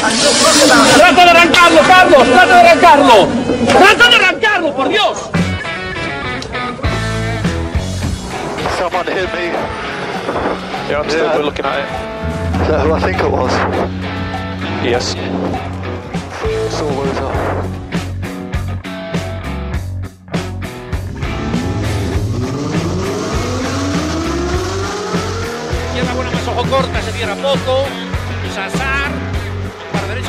¡Trata de arrancarlo, Carlos! ¡Trata de arrancarlo! ¡Trata de arrancarlo, por Dios! Someone hit me. Yeah, I'm still Yeah. looking at it. Is that who I think it was? Yes. Saw Loser. Izquierda buena más ojo corta, se cierra poco.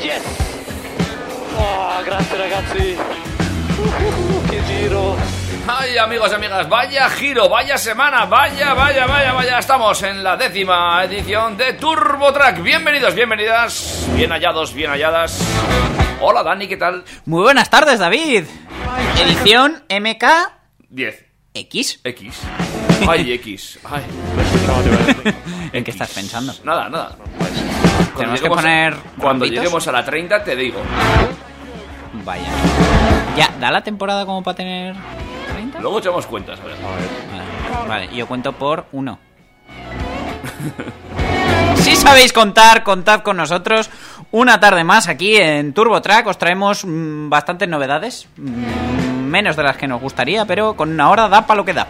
Yes! Oh, grazie ragazzi. Uh, che giro. Ay, amigos y amigas, vaya giro, vaya semana, vaya, vaya, vaya, vaya. Estamos en la décima edición de Turbo Track. Bienvenidos, bienvenidas, bien hallados, bien halladas. Hola, Dani, ¿qué tal? Muy buenas tardes, David. Edición MK 10. X. X. Ay, X. Ay. ¿En qué estás pensando? Nada, nada. Tenemos que a- poner Cuando lleguemos a la 30, te digo. Vaya. Ya, ¿da la temporada como para tener 30? Luego echamos cuentas, a ver. Vale, vale, yo cuento por uno. Si sabéis contar, contad con nosotros. Una tarde más aquí en Turbo Track. Os traemos mm, bastantes novedades. Mm, menos de las que nos gustaría, pero con una hora da para lo que da.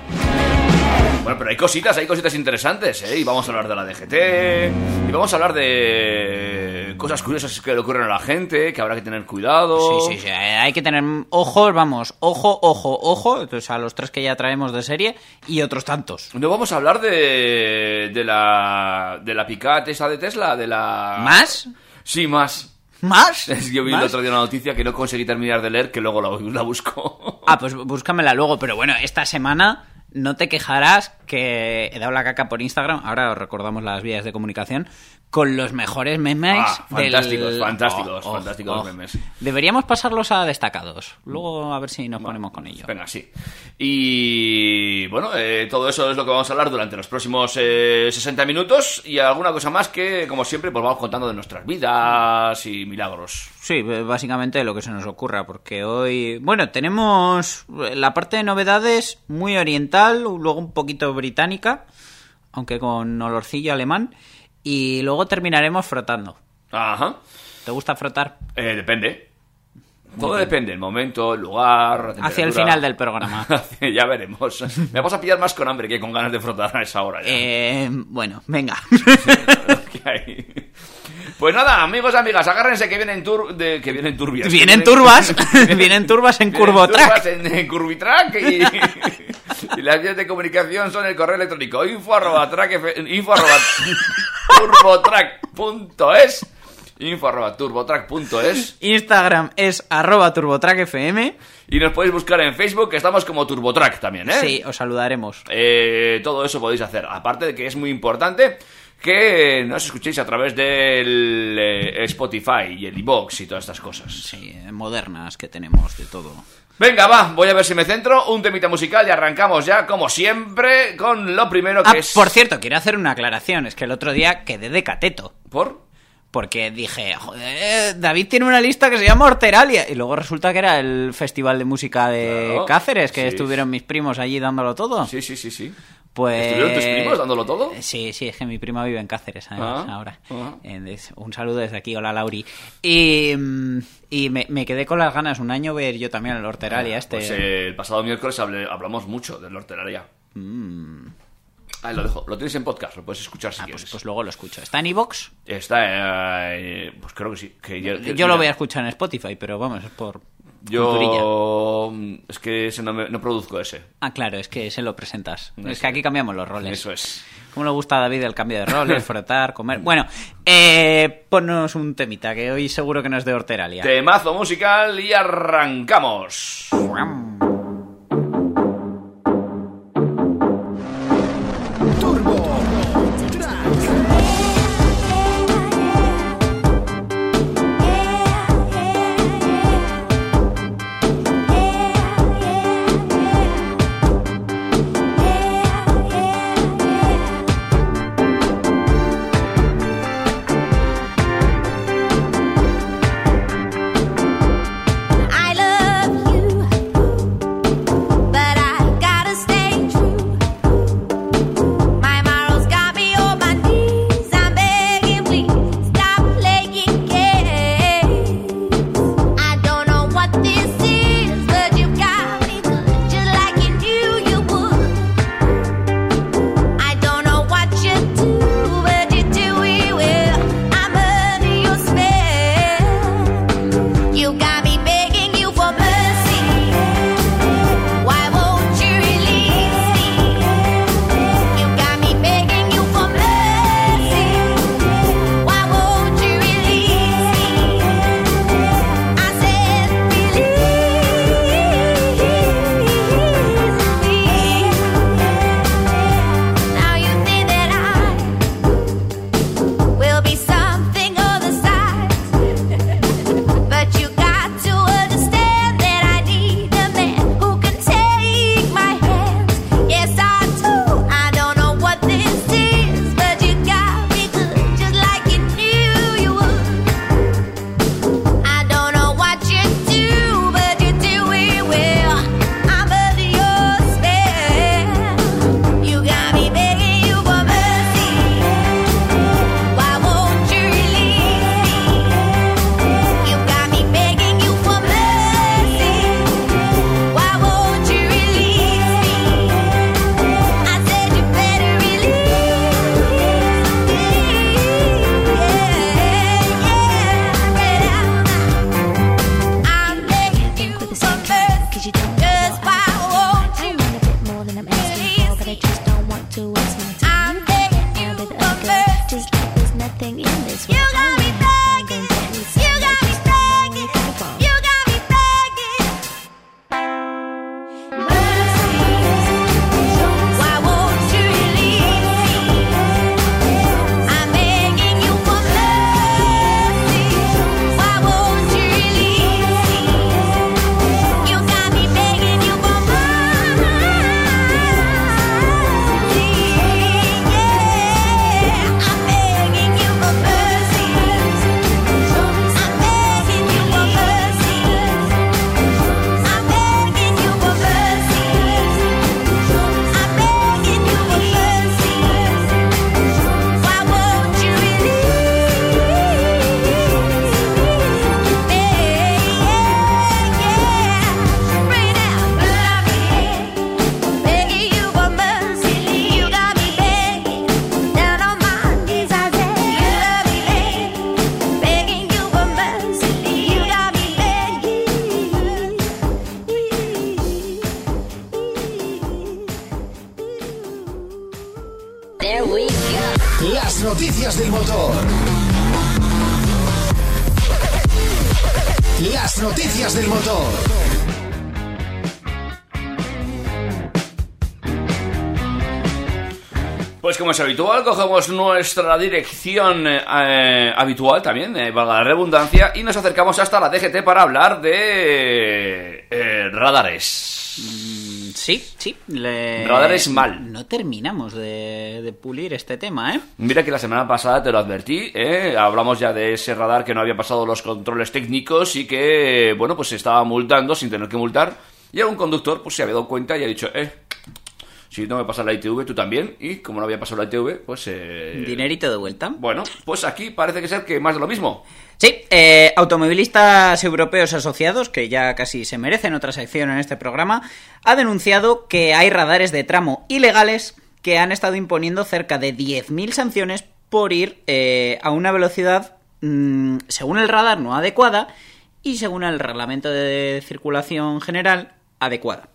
Bueno, pero hay cositas, hay cositas interesantes, ¿eh? Y vamos a hablar de la DGT, y vamos a hablar de cosas curiosas que le ocurren a la gente, que habrá que tener cuidado. Sí, sí, sí. eh, Hay que tener ojos, vamos, ojo, ojo, ojo. Entonces, a los tres que ya traemos de serie y otros tantos. No vamos a hablar de, de la de la Picat esa de Tesla, de la... ¿Más? Sí, más. ¿Más? Yo vi el ¿Más? otro día una noticia que no conseguí terminar de leer, que luego la, la busco. Ah, pues búscamela luego. Pero bueno, esta semana no te quejarás que he dado la caca por Instagram. Ahora os recordamos las vías de comunicación. Con los mejores memes. Ah, del- fantásticos, fantásticos, Oh, oh, fantásticos oh. memes. Deberíamos pasarlos a destacados. Luego a ver si nos ponemos con ello. Venga, sí. Y bueno, eh, todo eso es lo que vamos a hablar durante los próximos eh, 60 minutos y alguna cosa más que, como siempre, pues vamos contando de nuestras vidas y milagros. Sí, básicamente lo que se nos ocurra, porque hoy, bueno, tenemos la parte de novedades muy oriental, luego un poquito británica, aunque con olorcillo alemán, y luego terminaremos frotando. Ajá. ¿Te gusta frotar? Eh, depende. Todo depende, el momento, el lugar, la Hacia el final del programa. ya veremos. Me vas a pillar más con hambre que con ganas de frotar a esa hora. ya. Eh, bueno, venga. Pues nada, amigos y amigas, agárrense que vienen tur de, que vienen turbias. Vienen turbas, vienen turbas en vienen Curvo Track. turbas En, Curvitrack y, y las vías de comunicación son el correo electrónico info arroba track info arroba turbotrack.es info arroba turbotrack.es Instagram es arroba turbotrackfm. y nos podéis buscar en Facebook que estamos como Turbotrack también, ¿eh? Sí, os saludaremos. Eh, todo eso podéis hacer. Aparte de que es muy importante que nos escuchéis a través del eh, Spotify y el iBox y todas estas cosas. Sí, modernas que tenemos de todo. Venga, va, voy a ver si me centro. Un temita musical y arrancamos ya, como siempre, con lo primero que Ah, es. por cierto, quiero hacer una aclaración. Es que el otro día quedé de cateto. ¿Por? Porque dije, joder, David tiene una lista que se llama Horteralia. Y luego resulta que era el Festival de Música de Claro, Cáceres, que sí. estuvieron mis primos allí dándolo todo. Sí, sí, sí, sí. Pues... ¿Estuvieron tus primos dándolo todo? Sí, sí, es que mi prima vive en Cáceres además, Ah, ahora. ah. Eh, Un saludo desde aquí, hola Lauri. Y, mm, y me, me quedé con las ganas un año ver yo también el Horteralia este. Pues eh, el pasado miércoles hablé- hablamos mucho del Hortelaria. Ahí lo dejo. Lo tienes en podcast, lo puedes escuchar si Mm. Ah, quieres. pues, pues luego lo escucho. ¿Está en iVox? Está, eh, pues creo que sí. Que ya- que- Yo lo voy a escuchar en Spotify, pero vamos, es por. Yo mm, es que ese no, me- no produzco ese. Ah, claro, es que se lo presentas. Es que aquí cambiamos los roles. Eso es. ¿Cómo le gusta a David el cambio de roles, frotar, comer? Bueno, eh, ponnos un temita, que hoy seguro que no es de Horteralia. Temazo musical y arrancamos. Cogemos nuestra dirección eh, eh, habitual también, eh, valga la redundancia, y nos acercamos hasta la DGT para hablar de eh, radares. Mm, Sí, sí. le- Radares mal. No terminamos de, de pulir este tema, ¿eh? Mira que la semana pasada te lo advertí, ¿eh? hablamos ya de ese radar que no había pasado los controles técnicos y que, bueno, pues se estaba multando sin tener que multar. Y algún conductor pues se había dado cuenta y ha dicho, eh, si no me pasa la ITV, tú también. Y como no había pasado la ITV, pues... Eh... Dinerito de vuelta. Bueno, pues aquí parece que ser que más de lo mismo. Sí, eh, automovilistas europeos asociados, que ya casi se merecen otra sección en este programa, ha denunciado que hay radares de tramo ilegales que han estado imponiendo cerca de 10.000 sanciones por ir eh, a una velocidad, mm, según el radar, no adecuada y según el reglamento de circulación general, adecuada.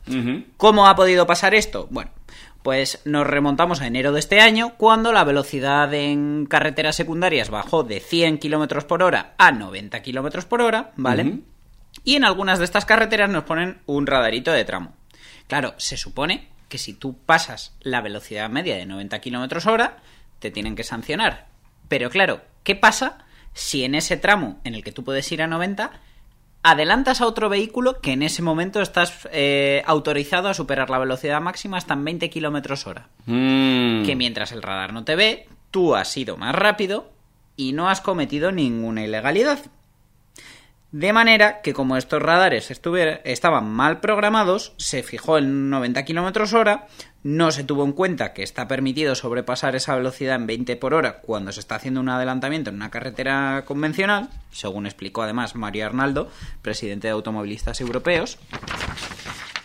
¿Cómo ha podido pasar esto? Bueno, pues nos remontamos a enero de este año, cuando la velocidad en carreteras secundarias bajó de 100 km por hora a 90 km por hora, ¿vale? Y en algunas de estas carreteras nos ponen un radarito de tramo. Claro, se supone que si tú pasas la velocidad media de 90 km hora, te tienen que sancionar. Pero claro, ¿qué pasa si en ese tramo en el que tú puedes ir a 90 adelantas a otro vehículo que en ese momento estás eh, autorizado a superar la velocidad máxima hasta en 20 km hora? Mm. Que mientras el radar no te ve, tú has ido más rápido y no has cometido ninguna ilegalidad. De manera que como estos radares estaban mal programados, se fijó en 90 km hora, no se tuvo en cuenta que está permitido sobrepasar esa velocidad en 20 por hora cuando se está haciendo un adelantamiento en una carretera convencional, según explicó además Mario Arnaldo, presidente de Automovilistas Europeos.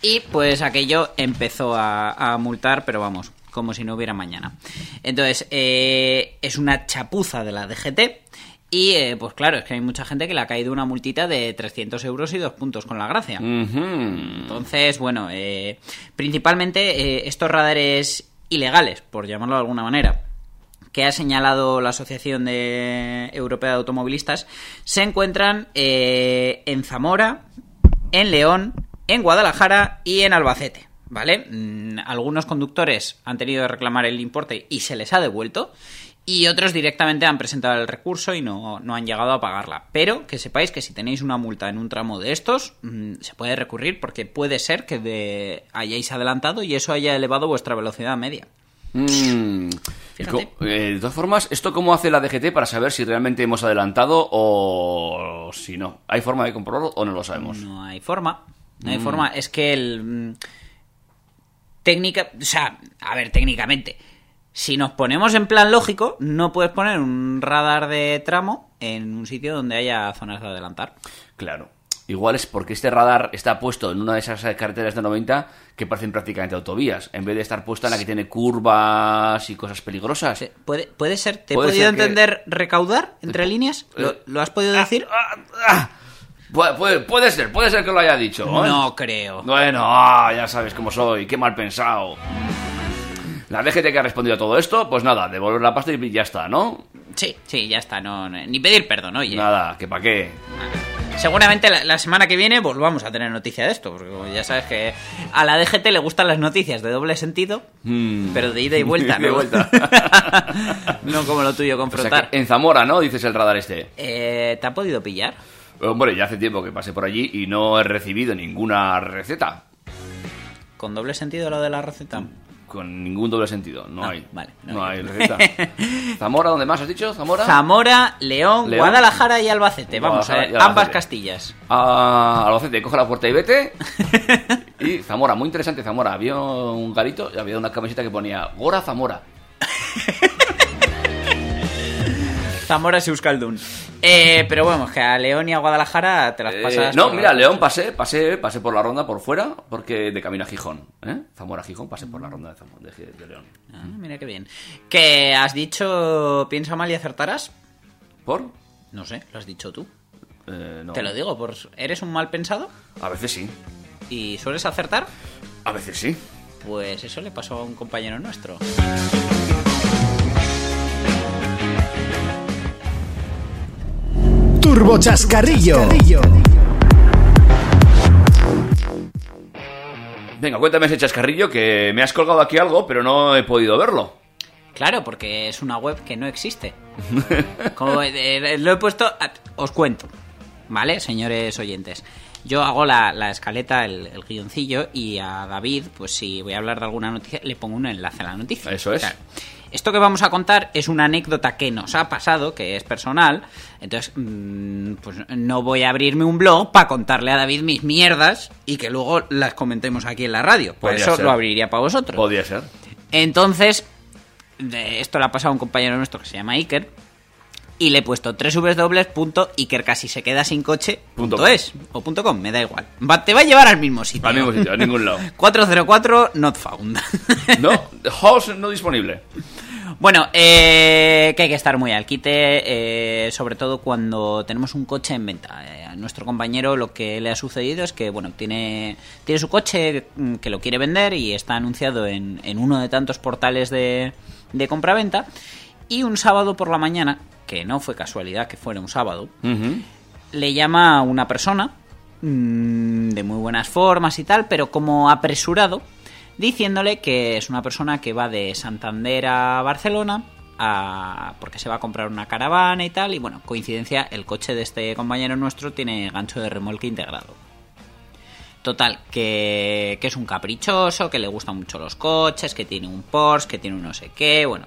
Y pues aquello empezó a, a multar, pero vamos, como si no hubiera mañana. Entonces, eh, es una chapuza de la DGT. Y eh, pues claro, es que hay mucha gente que le ha caído una multita de 300 euros y dos puntos con la gracia. Entonces, bueno, eh, principalmente eh, estos radares ilegales, por llamarlo de alguna manera, que ha señalado la Asociación de Europea de Automovilistas, se encuentran eh, en Zamora, en León, en Guadalajara y en Albacete. ¿Vale? Mm, algunos conductores han tenido que reclamar el importe y se les ha devuelto. Y otros directamente han presentado el recurso y no, no han llegado a pagarla. Pero que sepáis que si tenéis una multa en un tramo de estos, mm, se puede recurrir porque puede ser que de- hayáis adelantado y eso haya elevado vuestra velocidad media. Mm. Eh, de todas formas, ¿esto cómo hace la DGT para saber si realmente hemos adelantado o si no? ¿Hay forma de comprobarlo o no lo sabemos? No hay forma. No hay forma. Es que el. mm, Técnica. O sea, a ver, técnicamente. Si nos ponemos en plan lógico, no puedes poner un radar de tramo en un sitio donde haya zonas de adelantar. Claro. Igual es porque este radar está puesto en una de esas carreteras de 90 que parecen prácticamente autovías, en vez de estar puesta en la que tiene curvas y cosas peligrosas. Sí, ¿Puede, puede ser? ¿Te he Puede podido ser que- entender recaudar entre líneas? ¿Lo, Eh, lo has podido decir? Ah, ah. Puede, puede- puede ser, puede ser que lo haya dicho. ¿eh? No creo. Bueno, ah, ya sabes cómo soy, qué mal pensado. La DGT que ha respondido a todo esto, pues nada, devolver la pasta y ya está, ¿no? Sí, sí, ya está. No, no- ni pedir perdón, oye. Nada, que pa' qué. Seguramente la, la semana que viene volvamos a tener noticia de esto, porque ya sabes que a la DGT le gustan las noticias de doble sentido, Mm. pero de ida y vuelta, De ¿no? vuelta. no como lo tuyo, O sea confrontar. en Zamora, ¿no? Dices el radar este. Eh, ¿Te ha podido pillar? Hombre, ya hace tiempo que pasé por allí y no he recibido ninguna receta. ¿Con doble sentido lo de la receta? Con ningún doble sentido. No Ah, hay. vale, no no hay. receta. ¿Zamora, dónde más has dicho? ¿Zamora? Zamora, León, León. Guadalajara y Albacete. Vamos Guadalajara a ver, ambas Albacete. Castillas. a Albacete, coge la puerta y vete. y Zamora, muy interesante Zamora. Había un garito y había una camiseta que ponía Gora Zamora. Zamora es Euskaldun. Eh, pero bueno, es que a León y a Guadalajara te las Eh, pasas. no, mira, León pasé, pasé, pasé por la ronda por fuera, porque de camino a Gijón. ¿eh? Zamora Gijón, pasé por la ronda de, Zam- de- de León. Ah, mira qué bien. ¿Que has dicho piensa mal y acertarás? ¿Por? No sé, lo has dicho tú. Eh, no. Te lo digo, por... ¿eres un mal pensado? A veces sí. ¿Y sueles acertar? A veces sí. Pues eso le pasó a un compañero nuestro. Turbo Chascarrillo. Venga, cuéntame ese chascarrillo que me has colgado aquí algo, pero no he podido verlo. Claro, porque es una web que no existe. Como eh, eh, lo he puesto, a- os cuento, ¿vale, señores oyentes? Yo hago la, la escaleta, el, el guioncillo, y a David, pues si voy a hablar de alguna noticia, le pongo un enlace a la noticia. Eso es. Esto que vamos a contar es una anécdota que nos ha pasado, que es personal. Entonces, mm, pues no voy a abrirme un blog para contarle a David mis mierdas y que luego las comentemos aquí en la radio. Por Podría eso ser. lo abriría para vosotros. Podría ser. Entonces, esto le ha pasado a un compañero nuestro que se llama Iker. Y le he puesto www.ikercasisequedasincoche.es es o punto .com, me da igual. Va- te va a llevar al mismo sitio. Al mismo sitio, a ningún lado. 404 not found. No, host no disponible. Bueno, eh, que hay que estar muy al quite, eh, sobre todo cuando tenemos un coche en venta. Eh, a nuestro compañero lo que le ha sucedido es que, bueno, tiene, tiene su coche mm, que lo quiere vender y está anunciado en, en uno de tantos portales de, de compraventa. Y un sábado por la mañana, que no fue casualidad que fuera un sábado, le llama a una persona mm, de muy buenas formas y tal, pero como apresurado, diciéndole que es una persona que va de Santander a Barcelona a- porque se va a comprar una caravana y tal, y bueno, coincidencia, el coche de este compañero nuestro tiene gancho de remolque integrado. Total, que, que es un caprichoso, que le gustan mucho los coches, que tiene un Porsche, que tiene un no sé qué, bueno,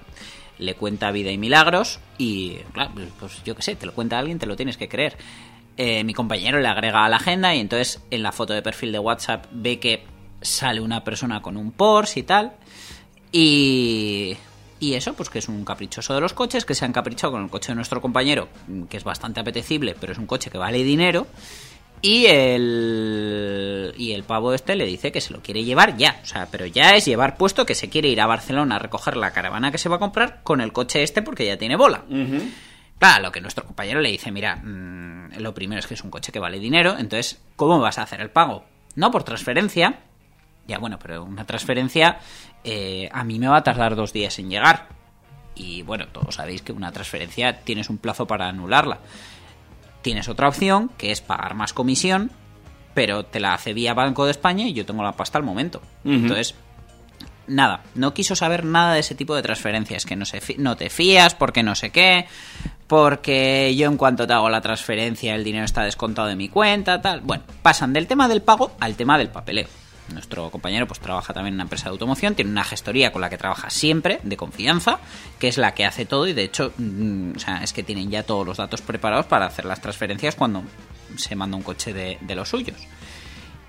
le cuenta vida y milagros y, claro, pues, pues yo qué sé, te lo cuenta alguien, te lo tienes que creer. Eh, mi compañero le agrega a la agenda y entonces en la foto de perfil de WhatsApp ve que sale una persona con un Porsche y tal. Y, y eso, pues que es un caprichoso de los coches, que se ha encaprichado con el coche de nuestro compañero, que es bastante apetecible, pero es un coche que vale dinero. Y el, y el pavo este le dice que se lo quiere llevar ya. O sea, pero ya es llevar puesto que se quiere ir a Barcelona a recoger la caravana que se va a comprar con el coche este porque ya tiene bola. Claro, lo que nuestro compañero le dice, mira, mm, lo primero es que es un coche que vale dinero, entonces, ¿cómo vas a hacer el pago? No por transferencia. Ya bueno, pero una transferencia eh, a mí me va a tardar dos días en llegar. Y bueno, todos sabéis que una transferencia tienes un plazo para anularla. Tienes otra opción, que es pagar más comisión, pero te la hace vía Banco de España y yo tengo la pasta al momento. Entonces, nada, no quiso saber nada de ese tipo de transferencias, que no, se no te fías, porque no sé qué, porque yo en cuanto te hago la transferencia el dinero está descontado de mi cuenta, tal. Bueno, pasan del tema del pago al tema del papeleo. Nuestro compañero pues trabaja también en una empresa de automoción, tiene una gestoría con la que trabaja siempre, de confianza, que es la que hace todo y de hecho, mm, o sea, es que tienen ya todos los datos preparados para hacer las transferencias cuando se manda un coche de, de los suyos.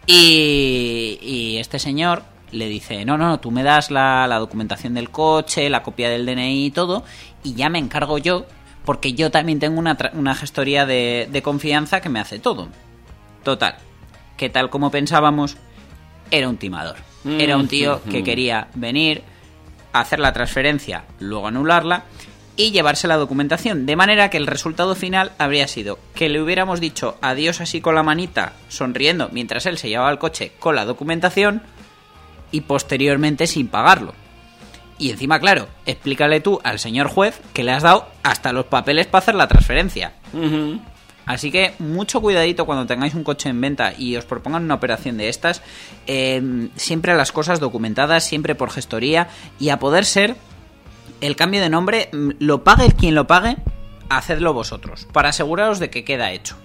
Y, y este señor le dice, no, no, no, tú me das la, la documentación del coche, la copia del DNI y todo, y ya me encargo yo, porque yo también tengo una, una gestoría de, de confianza que me hace todo. Total, que tal como pensábamos, era un timador. Era un tío que quería venir, hacer la transferencia, luego anularla y llevarse la documentación. De manera que el resultado final habría sido que le hubiéramos dicho adiós así con la manita, sonriendo, mientras él se llevaba el coche con la documentación y posteriormente sin pagarlo. Y encima, claro, explícale tú al señor juez que le has dado hasta los papeles para hacer la transferencia. Así que mucho cuidadito cuando tengáis un coche en venta y os propongan una operación de estas. eh, siempre las cosas documentadas, siempre por gestoría y a poder ser el cambio de nombre, mm, lo pague quien lo pague, hacedlo vosotros, para aseguraros de que queda hecho.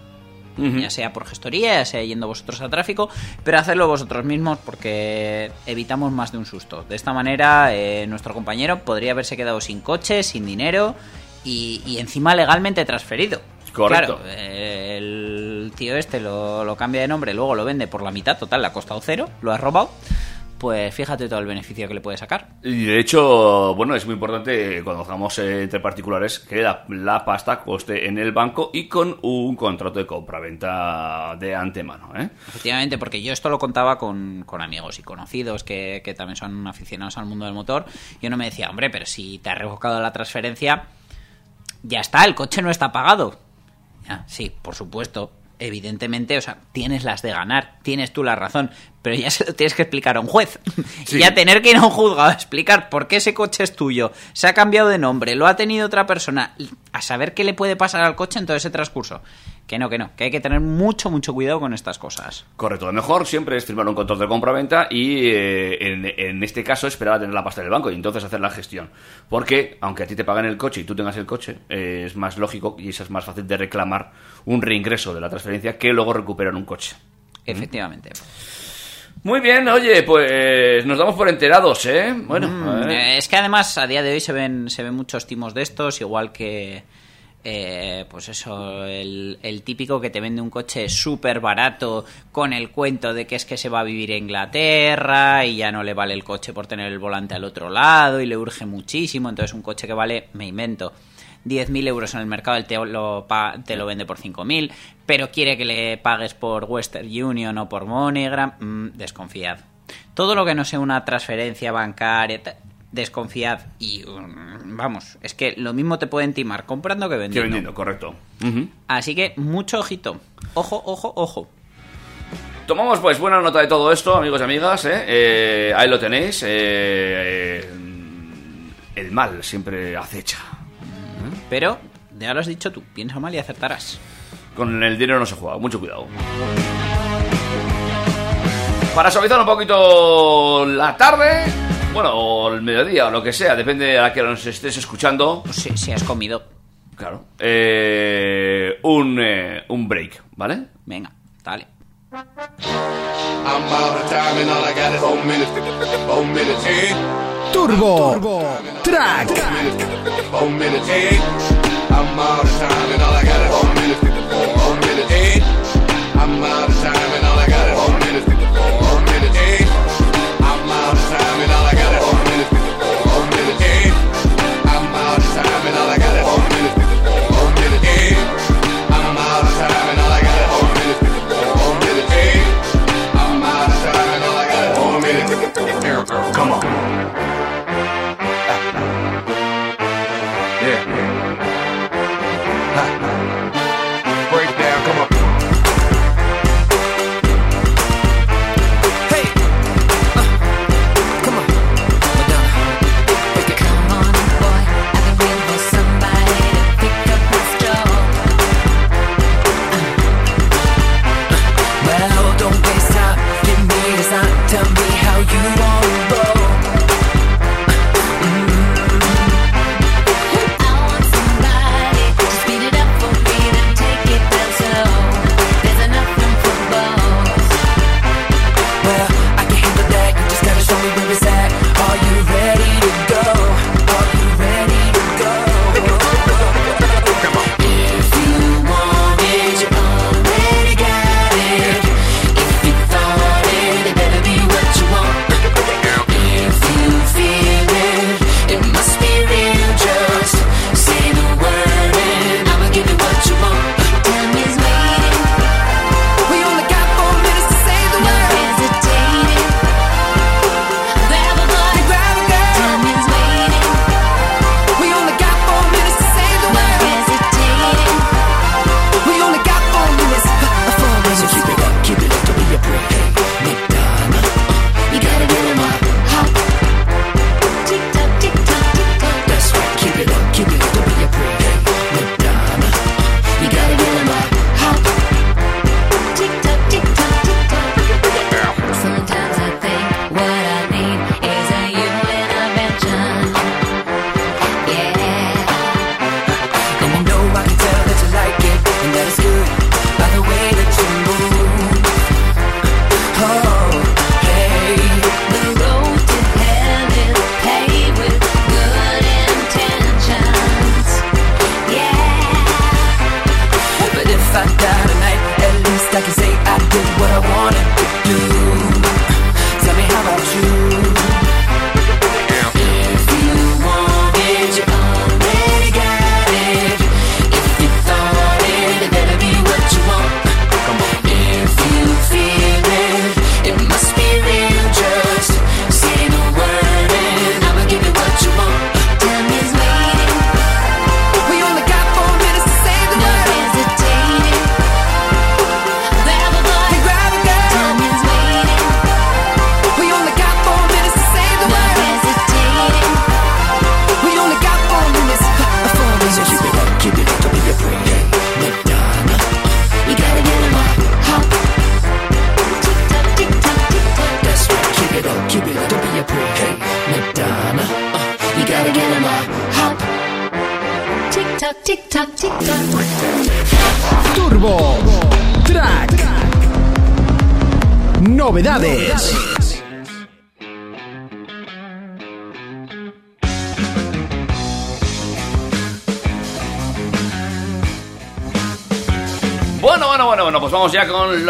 Ya sea por gestoría, ya sea yendo vosotros a tráfico, pero hacedlo vosotros mismos porque evitamos más de un susto. De esta manera, eh, nuestro compañero podría haberse quedado sin coche, sin dinero y, y encima legalmente transferido. Correcto. Claro, eh, el tío este lo, lo cambia de nombre, luego lo vende por la mitad, total, le ha costado cero, lo ha robado. Pues fíjate todo el beneficio que le puede sacar. Y de hecho, bueno, es muy importante cuando hagamos eh, entre particulares que la, la pasta coste en el banco y con un contrato de compra-venta de antemano. ¿eh? Efectivamente, porque yo esto lo contaba con, con amigos y conocidos que, que también son aficionados al mundo del motor. Y uno me decía, hombre, pero si te has revocado la transferencia, ya está, el coche no está pagado. Ya, sí, por supuesto. Evidentemente, o sea, tienes las de ganar, tienes tú la razón, pero ya se lo tienes que explicar a un juez. Sí. Y a tener que ir a un juzgado a explicar por qué ese coche es tuyo, se ha cambiado de nombre, lo ha tenido otra persona, a saber qué le puede pasar al coche en todo ese transcurso. Que no, que no, que hay que tener mucho, mucho cuidado con estas cosas. Correcto, lo mejor siempre es firmar un contrato de compra-venta y eh, en, en este caso esperar a tener la pasta del banco y entonces hacer la gestión. Porque aunque a ti te paguen el coche y tú tengas el coche, eh, es más lógico y eso es más fácil de reclamar un reingreso de la transferencia que luego recuperar un coche. Efectivamente. Muy bien, oye, pues nos damos por enterados, ¿eh? Bueno, Mm, eh, es que además a día de hoy se ven, se ven muchos timos de estos, igual que, eh, pues eso, el, el típico que te vende un coche súper barato con el cuento de que es que se va a vivir a Inglaterra y ya no le vale el coche por tener el volante al otro lado y le urge muchísimo, entonces un coche que vale, me invento. 10.000 euros en el mercado, él te lo, te lo vende por 5.000, pero quiere que le pagues por Western Union o por MoneyGram, mm, desconfiad. Todo lo que no sea una transferencia bancaria, desconfiad. Y mm, vamos, es que lo mismo te pueden timar comprando que que vendiendo. vendiendo, correcto. Así que mucho ojito. Ojo, ojo, ojo. Tomamos pues buena nota de todo esto, amigos y amigas. ¿eh? Eh, ahí lo tenéis. eh, el mal siempre acecha. Pero, ya lo has dicho tú, piensa mal y acertarás. Con el dinero no se juega, mucho cuidado. Para suavizar un poquito la tarde, bueno, o el mediodía, o lo que sea, depende de a que nos estés escuchando. Pues si, si has comido, Claro. eh, un, eh, un break, ¿vale? venga, dale. Eh? Turbo, Track, Four minutes? I'm out of time and all I got is four minutes.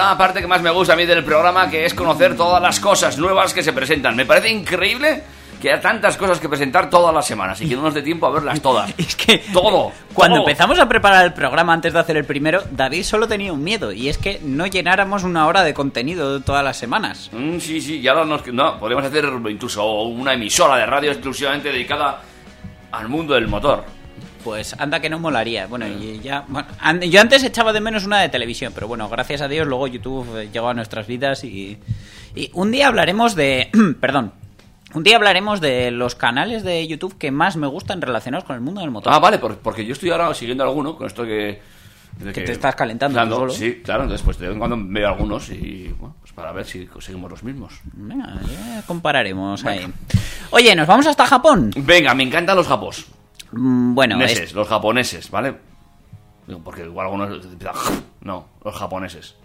La parte que más me gusta a mí del programa, que es conocer todas las cosas nuevas que se presentan. Me parece increíble que haya tantas cosas que presentar todas las semanas y que no nos dé tiempo a verlas todas. Es que Todo. Cuando todo. empezamos a preparar el programa antes de hacer el primero, David solo tenía un miedo y es que no llenáramos una hora de contenido todas las semanas. Mm, sí, sí, ya nos... No, podemos hacer incluso una emisora de radio exclusivamente dedicada al mundo del motor. Pues anda que no molaría. Bueno, y ya. bueno, an- yo antes echaba de menos una de televisión, pero bueno, gracias a Dios luego YouTube eh, llegó a nuestras vidas y. Y un día hablaremos de. perdón. Un día hablaremos de los canales de YouTube que más me gustan relacionados con el mundo del motor. Ah, vale, por- porque yo estoy ahora siguiendo alguno con esto que... Que te estás calentando Claro, solo. Sí, claro, entonces pues de vez en cuando veo algunos y bueno, pues para ver si conseguimos los mismos. Venga, ya compararemos ahí. Oye, ¿nos vamos hasta Japón? Venga, me encantan los japos. Mm, Bueno, es- los japoneses, ¿vale? Porque igual algunos... No, los japoneses.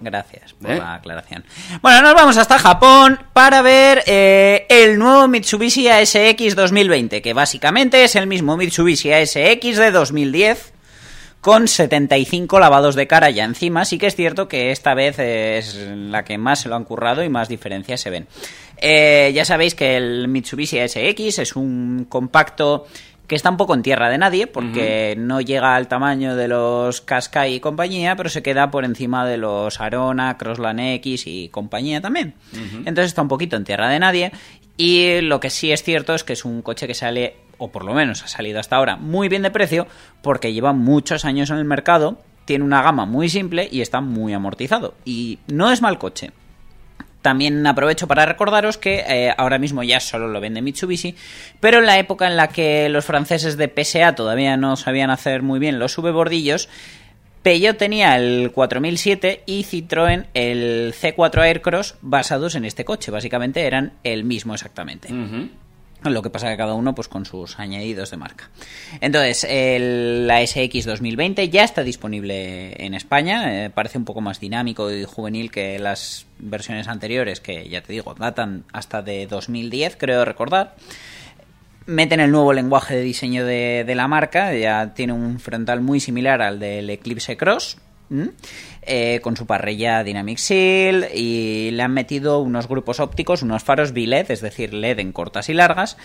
Gracias por ¿Eh? la aclaración. Bueno, nos vamos hasta Japón para ver eh, el nuevo Mitsubishi ASX 2020, que básicamente es el mismo Mitsubishi ASX de 2010 con 75 lavados de cara ya encima. Sí que es cierto que esta vez es la que más se lo han currado y más diferencias se ven. Eh, ya sabéis que el Mitsubishi ASX es un compacto que está un poco en tierra de nadie porque no llega al tamaño de los Qashqai y compañía, pero se queda por encima de los Arona, Crossland X y compañía también. Entonces está un poquito en tierra de nadie y lo que sí es cierto es que es un coche que sale, o por lo menos ha salido hasta ahora, muy bien de precio porque lleva muchos años en el mercado, tiene una gama muy simple y está muy amortizado. Y no es mal coche. También aprovecho para recordaros que eh, ahora mismo ya solo lo vende Mitsubishi, pero en la época en la que los franceses de PSA todavía no sabían hacer muy bien los subebordillos, Peugeot tenía el 4007 y Citroën el C4 Aircross basados en este coche. Básicamente eran el mismo exactamente. Lo que pasa que cada uno pues con sus añadidos de marca. Entonces, el, la SX 2020 ya está disponible en España. eh, parece un poco más dinámico y juvenil que las versiones anteriores, que ya te digo, datan hasta de 2010, creo recordar. Meten el nuevo lenguaje de diseño de, de la marca, ya tiene un frontal muy similar al del Eclipse Cross, ¿m? Eh, con su parrilla Dynamic Seal y le han metido unos grupos ópticos, unos faros B-LED, es decir, LED en cortas y largas,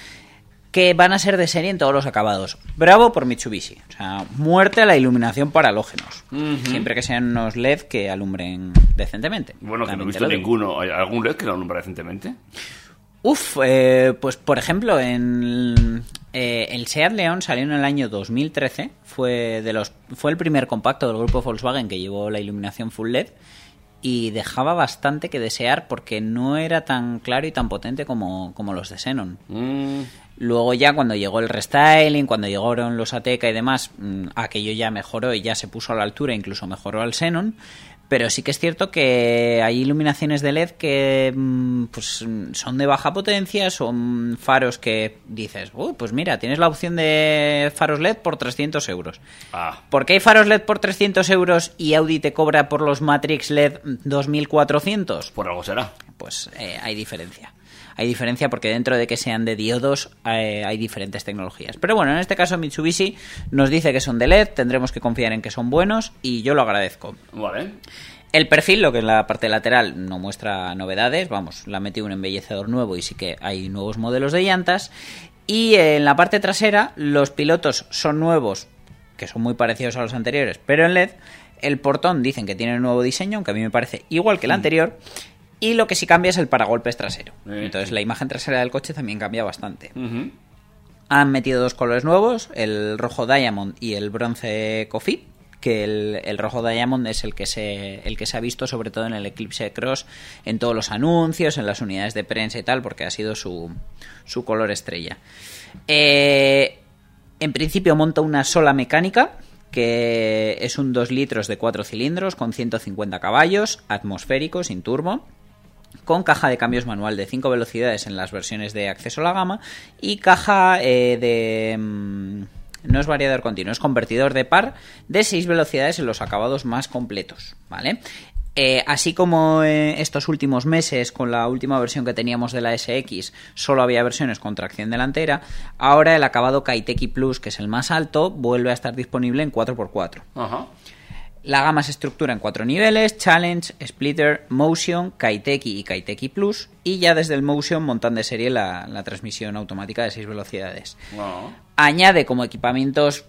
que van a ser de serie en todos los acabados. Bravo por Mitsubishi, o sea, muerte a la iluminación para halógenos, siempre que sean unos LED que alumbren decentemente. Bueno, que no he visto ninguno. ¿Hay algún LED que lo nombra recientemente? Uf, eh, pues por ejemplo, en eh, el Seat León salió en el año 2013, fue de los fue el primer compacto del grupo Volkswagen que llevó la iluminación full LED y dejaba bastante que desear porque no era tan claro y tan potente como, como los de Xenon. Mm, Luego ya cuando llegó el restyling, cuando llegaron los Ateca y demás, mm, aquello ya mejoró y ya se puso a la altura, incluso mejoró al Xenon. Pero sí que es cierto que hay iluminaciones de LED que mm, pues, son de baja potencia, son faros que dices, "Uy, pues mira, tienes la opción de faros LED por 300 euros. Ah, ¿Por qué hay faros LED por 300 euros y Audi te cobra por los Matrix LED 2400? por algo será. Pues eh, hay diferencia. Hay diferencia porque dentro de que sean de diodos eh, hay diferentes tecnologías. Pero bueno, en este caso Mitsubishi nos dice que son de LED, tendremos que confiar en que son buenos y yo lo agradezco. Vale. El perfil, lo que es la parte lateral, no muestra novedades. Vamos, la metí un embellecedor nuevo y sí que hay nuevos modelos de llantas. Y en la parte trasera, los pilotos son nuevos, que son muy parecidos a los anteriores, pero en LED. El portón dicen que tiene un nuevo diseño, aunque a mí me parece igual que el anterior. Y lo que sí cambia es el paragolpes trasero. Eh, Entonces la imagen trasera del coche también cambia bastante. Han metido dos colores nuevos, el rojo Diamond y el bronce Coffee, que el, el rojo Diamond es el que, se, el que se ha visto sobre todo en el Eclipse Cross, en todos los anuncios, en las unidades de prensa y tal, porque ha sido su, su color estrella. Eh, en principio monta una sola mecánica, que es un 2 litros de 4 cilindros con 150 caballos, atmosférico, sin turbo con caja de cambios manual de 5 velocidades en las versiones de acceso a la gama y caja eh, de... mm, no es variador continuo, es convertidor de par de 6 velocidades en los acabados más completos, ¿vale? Eh, así como eh, estos últimos meses, con la última versión que teníamos de la SX, solo había versiones con tracción delantera, ahora el acabado Kaiteki Plus, que es el más alto, vuelve a estar disponible en 4x4. Ajá. La gama se estructura en cuatro niveles, Challenge, Splitter, Motion, Kaiteki y Kaiteki Plus, y ya desde el Motion montan de serie la, la transmisión automática de 6 velocidades. Añade como equipamientos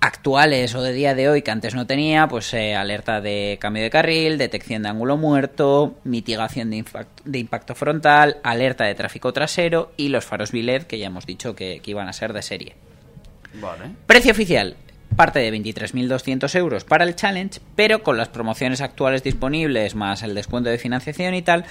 actuales o de día de hoy que antes no tenía, pues eh, alerta de cambio de carril, detección de ángulo muerto, mitigación de impacto frontal, alerta de tráfico trasero y los faros BILED que ya hemos dicho que- que iban a ser de serie. Vale. Precio oficial. Parte de 23.200 euros para el Challenge, pero con las promociones actuales disponibles, más el descuento de financiación y tal,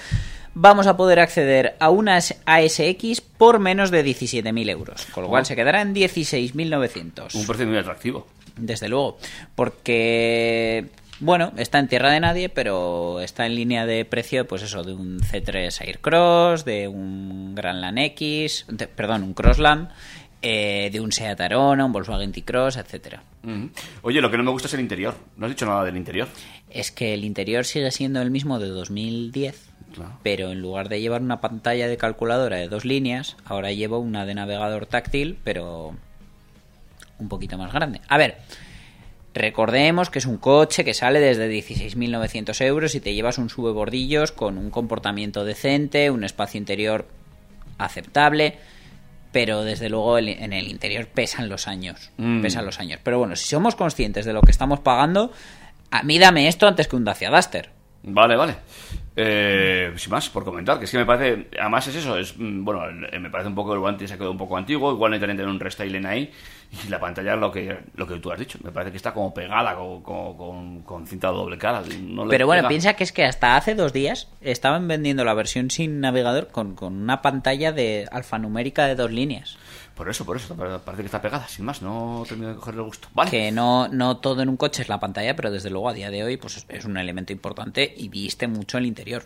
vamos a poder acceder a una ASX por menos de 17.000 euros, con lo cual Oh. se quedará en 16.900. Un precio muy atractivo. Desde luego, porque bueno, está en tierra de nadie, pero está en línea de precio, pues eso, de un C3 Aircross, de un Grand Land X, de- perdón, un Crossland, eh, de un Seat Arona, un Volkswagen T-Cross, etcétera. Oye, lo que no me gusta es el interior. No has dicho nada del interior. Es que el interior sigue siendo el mismo de 2010, Claro. pero en lugar de llevar una pantalla de calculadora de dos líneas, ahora llevo una de navegador táctil, pero un poquito más grande. A ver, recordemos que es un coche que sale desde 16.900 euros y te llevas un subebordillos con un comportamiento decente, un espacio interior aceptable, pero desde luego en el interior pesan los años, Mm. pesan los años. Pero bueno, si somos conscientes de lo que estamos pagando, a mí dame esto antes que un Dacia Duster. Vale, vale. Eh, sin más, por comentar, que es que me parece, además es eso, es, mm, bueno, eh, me parece un poco el guante se ha quedado un poco antiguo, igual necesitan tener un restyling ahí, y la pantalla es lo que, lo que tú has dicho, me parece que está como pegada con, con, con- con cinta doble cara. no Pero bueno, pega. piensa que es que hasta hace dos días estaban vendiendo la versión sin navegador con, con una pantalla de alfanumérica de dos líneas. Por eso, por eso, pa- parece que está pegada, sin más, no termino de cogerle el gusto. Vale. Que no, no todo en un coche es la pantalla, pero desde luego a día de hoy pues es- es un elemento importante y viste mucho el interior.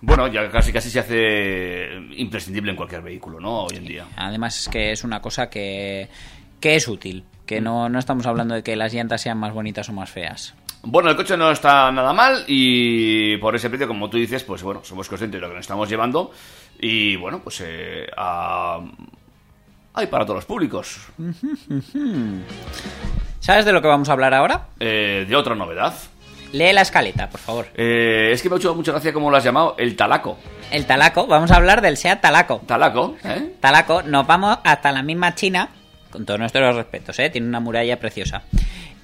Bueno, ya casi casi se hace imprescindible en cualquier vehículo, ¿no? Hoy en día. Además es que es una cosa que, que es útil, que no, no estamos hablando de que las llantas sean más bonitas o más feas. Bueno, el coche no está nada mal y por ese precio, como tú dices, pues bueno, somos conscientes de lo que nos estamos llevando y bueno, pues eh, a- hay para todos los públicos. ¿Sabes de lo que vamos a hablar ahora? Eh, de otra novedad. Lee la escaleta, por favor. Eh, es que me ha hecho mucha gracia como lo has llamado, el talaco. El Talaco, vamos a hablar del SEAT Talaco. Talaco, ¿eh? Talaco, nos vamos hasta la misma China, con todos nuestros respetos, ¿eh? tiene una muralla preciosa.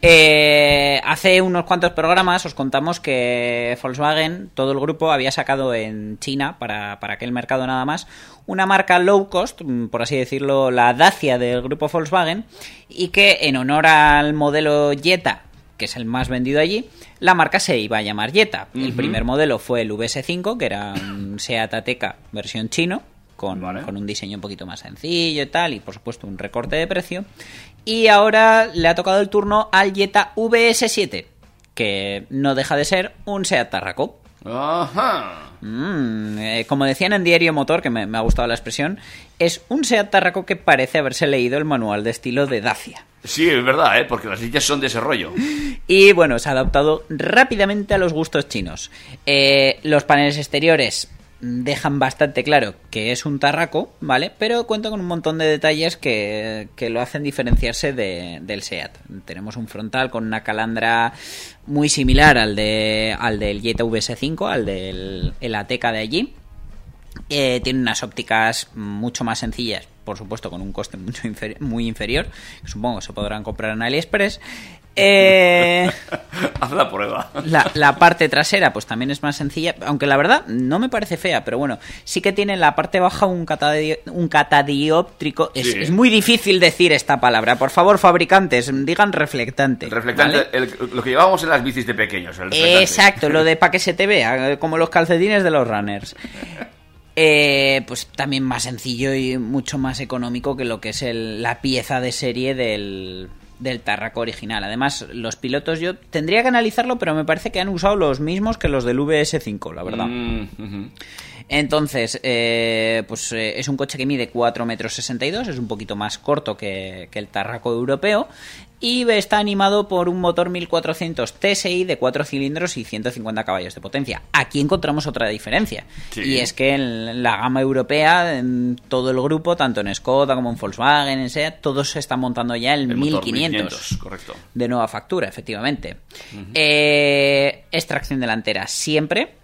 Eh, hace unos cuantos programas os contamos que Volkswagen, todo el grupo, había sacado en China, para, para aquel mercado nada más, una marca low cost, mm, por así decirlo, la Dacia del grupo Volkswagen, y que en honor al modelo Jetta, que es el más vendido allí, la marca se iba a llamar Jetta. El primer modelo fue el VS5, que era un Seat Ateca versión chino, con, Vale. con un diseño un poquito más sencillo y tal, y por supuesto un recorte de precio. Y ahora le ha tocado el turno al Jetta VS7, que no deja de ser un Seat Tarraco. Ajá. Mm, eh, como decían en Diario Motor, que me, me ha gustado la expresión, es un Seat Tarraco que parece haberse leído el manual de estilo de Dacia. Sí, es verdad, ¿eh? porque las sillas son de ese rollo. Y bueno, se ha adaptado rápidamente a los gustos chinos. Eh, los paneles exteriores dejan bastante claro que es un tarraco, ¿vale? Pero cuenta con un montón de detalles que, que lo hacen diferenciarse de- del SEAT. Tenemos un frontal con una calandra muy similar al, de, al del Jetta VS5, al del el Ateca de allí. Eh, tiene unas ópticas mucho más sencillas, por supuesto, con un coste mucho muy inferior, supongo que se podrán comprar en AliExpress. Eh, Haz la prueba. la, la parte trasera, pues también es más sencilla, aunque la verdad no me parece fea, pero bueno, sí que tiene en la parte baja un, catadi- un catadióptrico. Es, Sí. es muy difícil decir esta palabra. Por favor, fabricantes, digan reflectante. El reflectante, ¿vale? el- lo que llevábamos en las bicis de pequeños. el. Exacto, lo de para que se te vea, como los calcetines de los runners. Eh, pues también más sencillo y mucho más económico que lo que es el- la pieza de serie del, del Tarraco original. Además, los pilotos yo tendría que analizarlo, pero me parece que han usado los mismos que los del VS5, la verdad. Mm. Entonces, eh, pues eh, es un coche que mide 4 metros 62, es un poquito más corto que, que el Tarraco europeo y está animado por un motor 1400 TSI de 4 cilindros y 150 caballos de potencia. Aquí encontramos otra diferencia Sí. y es que en la gama europea, en todo el grupo, tanto en Skoda como en Volkswagen, en SEAT, todos se están montando ya el, El motor 1500 correcto. de nueva factura, efectivamente. Eh, extracción delantera siempre.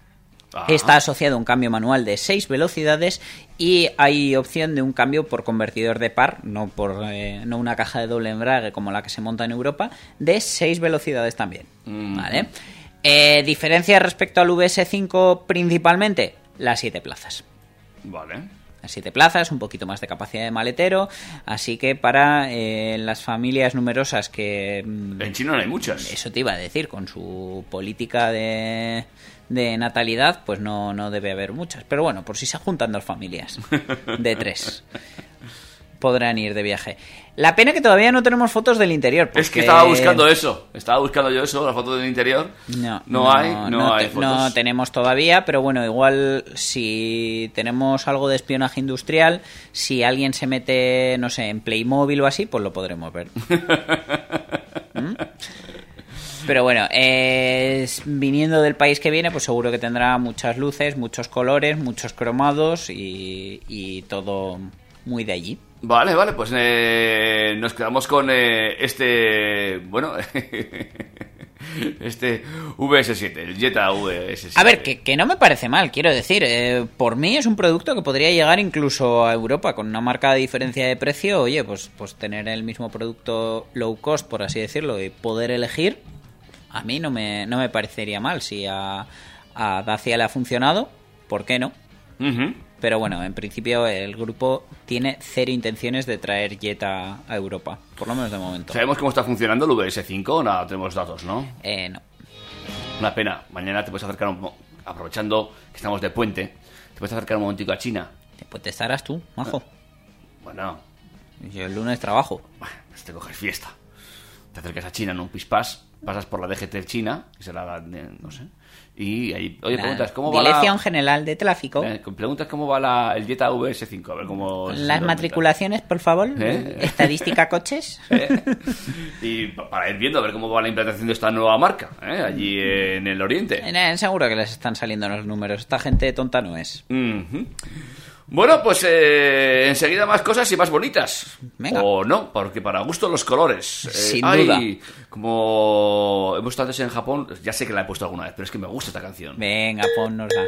Está asociado a un cambio manual de 6 velocidades y hay opción de un cambio por convertidor de par, no por eh, no una caja de doble embrague como la que se monta en Europa, de 6 velocidades también. Mm. ¿Vale? Eh, diferencia respecto al VS5 principalmente, las 7 plazas. Vale. Las 7 plazas, un poquito más de capacidad de maletero, así que para eh, las familias numerosas que... mm, En China no hay muchas. eso te iba a decir, con su política de, de natalidad, pues no, no debe haber muchas. Pero bueno, por si se juntan dos familias de tres, podrán ir de viaje. La pena que todavía no tenemos fotos del interior. Es que estaba buscando eso. Estaba buscando yo eso, la foto del interior. No, No hay, no hay te- fotos. no tenemos todavía, pero bueno, igual si tenemos algo de espionaje industrial, si alguien se mete, no sé, en Playmobil o así, pues lo podremos ver. ¿Mm? Pero bueno, es- viniendo del país que viene, pues seguro que tendrá muchas luces, muchos colores, muchos cromados y, y todo muy de allí. Vale, vale, pues eh, nos quedamos con eh, este. Bueno. este VS7, el Jetta VS7. A ver, que, que no me parece mal, quiero decir. eh, por mí es un producto que podría llegar incluso a Europa con una marcada diferencia de precio. Oye, pues, pues tener el mismo producto low cost, por así decirlo, y poder elegir, a mí no me, no me parecería mal. Si a, a Dacia le ha funcionado, ¿por qué no? Pero bueno, en principio el grupo tiene cero intenciones de traer Jetta a Europa, por lo menos de momento. ¿Sabemos cómo está funcionando el VS5? No, tenemos datos, ¿no? Eh, no. Una pena. Mañana te puedes acercar, un aprovechando que estamos de puente, te puedes acercar un momentico a China. Pues te estarás tú, majo. Bueno, Yo el lunes trabajo. Bueno, pues te coges fiesta. Te acercas a China en un pispás, pasas por la DGT China, que será no sé, y ahí, oye, preguntas cómo va Dirección la... General de Tráfico. eh, preguntas cómo va la, el Jetta VS5, a ver cómo... Las matriculaciones, por favor. ¿Eh? Estadística coches. ¿Eh? Y pa- para ir viendo a ver cómo va la implantación de esta nueva marca, ¿eh? allí en el oriente. Eh, Seguro que les están saliendo los números. Esta gente tonta no es. Ujú. Bueno, pues eh, enseguida más cosas y más bonitas. Venga. O no, porque para gusto los colores. Eh, Sin ay, duda. Como hemos estado antes en Japón, ya sé que la he puesto alguna vez, pero es que me gusta esta canción. Venga, ponnosla.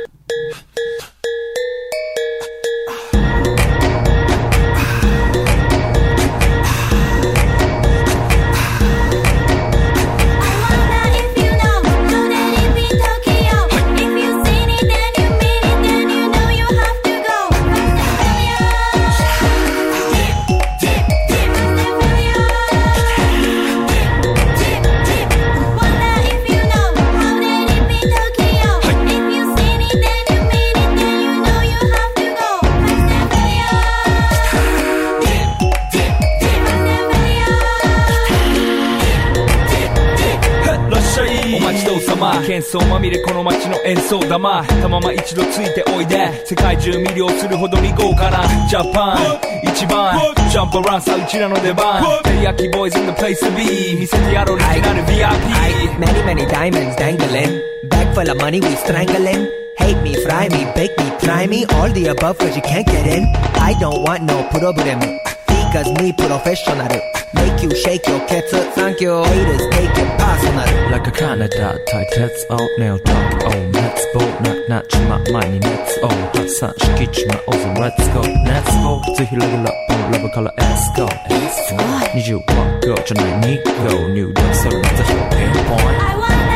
喧騒まみれこの街の演奏玉たまま一度ついておいで世界中魅了するほどに豪華なジャパン一番ジャンプアランさうちらの出番テリヤキボーイズ in the place to be 見せてやろうオリジナル VIP Many, many diamonds dangling. Bag full of money, we strangling. Hate me, fry me, bake me, try me. All the above, cause you can't get in. I don't want no problem. Because me professional. Make you shake your kettle. Thank you. Haters take it personal. Like a Canada tight heads out nail talk oh let's go knock knock ちま前に熱を発散しきちまおうぞ Let's go Let's go ぜひレギュラーラブから Let's go Let's go 20万個じゃない2個入力するのぜひ pinpoint I wonder if you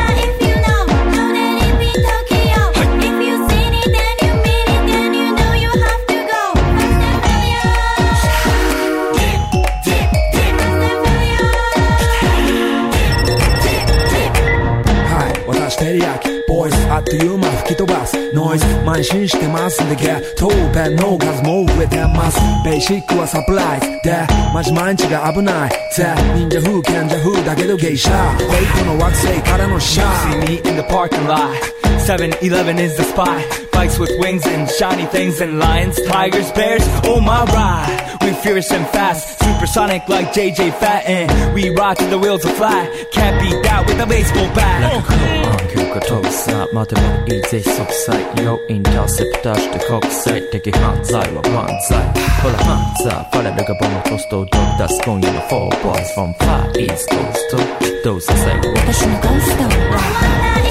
ヤキボイスあっという間吹き飛ばすノイズ慢心してますんでゲットペンの数も増えてますベーシックはサプライズでマジ毎日が危ないぜ忍者風賢者風だけどゲイシャフェイクの惑星からのシャ See me in the parking lot 7-Eleven is the spot Bikes with wings and shiny things and lions, tigers, bears, oh my ride We fierce and fast, supersonic like JJ Fatten We ride till the wheels are flat, can't beat that with a baseball bat Like a cool 暗 が飛ぶさ待てもいいぜ即歳よインターセプターして国際的犯罪は万歳。ほらハンザーファレルがボムトストをドッ出す今夜の4 boys from far east coast どうせ最後。私のゴースト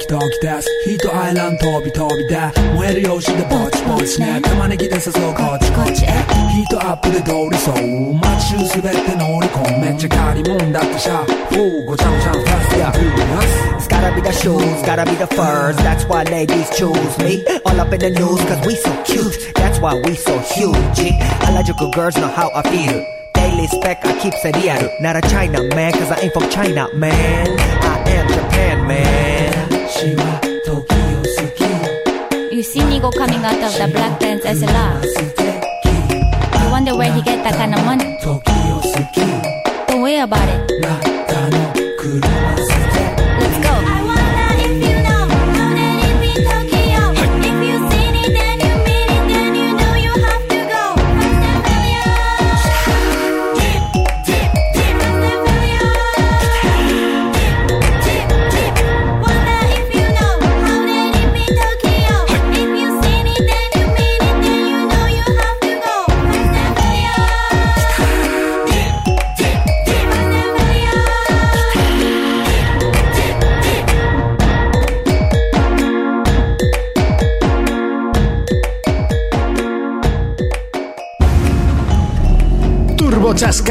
毎日ドキドキですヒートアイランド飛び飛びで燃える用紙でぼちぼちね玉ねぎで誘うこっちこっちへヒートアップで通りそう街中滑って乗り込むめっちゃ借りもんだってシャフーごちゃごちゃファストや It's gotta be the shoes, gotta be the furs. That's why ladies choose me. All up in the news, cause we so cute. That's why we so huge. Harajuku girls know how I feel. Daily spec, I keep it real. Not a China man, cause I ain't from China, man. You see Nigo coming out of the black pants SLR. You wonder where he get that kind of money. Don't worry about it.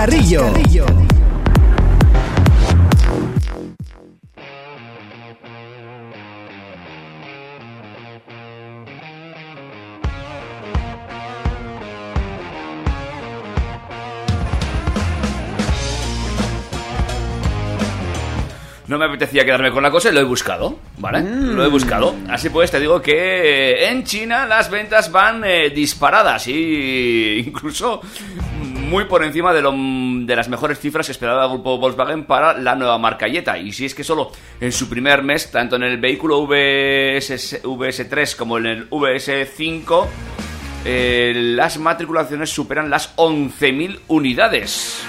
Turbo Chascarrillo. No me apetecía quedarme con la cosa y lo he buscado, ¿vale? Lo he buscado. Así pues, te digo que eh, en China las ventas van eh, disparadas y incluso muy por encima de, lo, de las mejores cifras que esperaba grupo Volkswagen para la nueva marca Jetta. Y si es que solo en su primer mes, tanto en el vehículo VS, VS3 como en el VS5, eh, las matriculaciones superan las 11.000 unidades.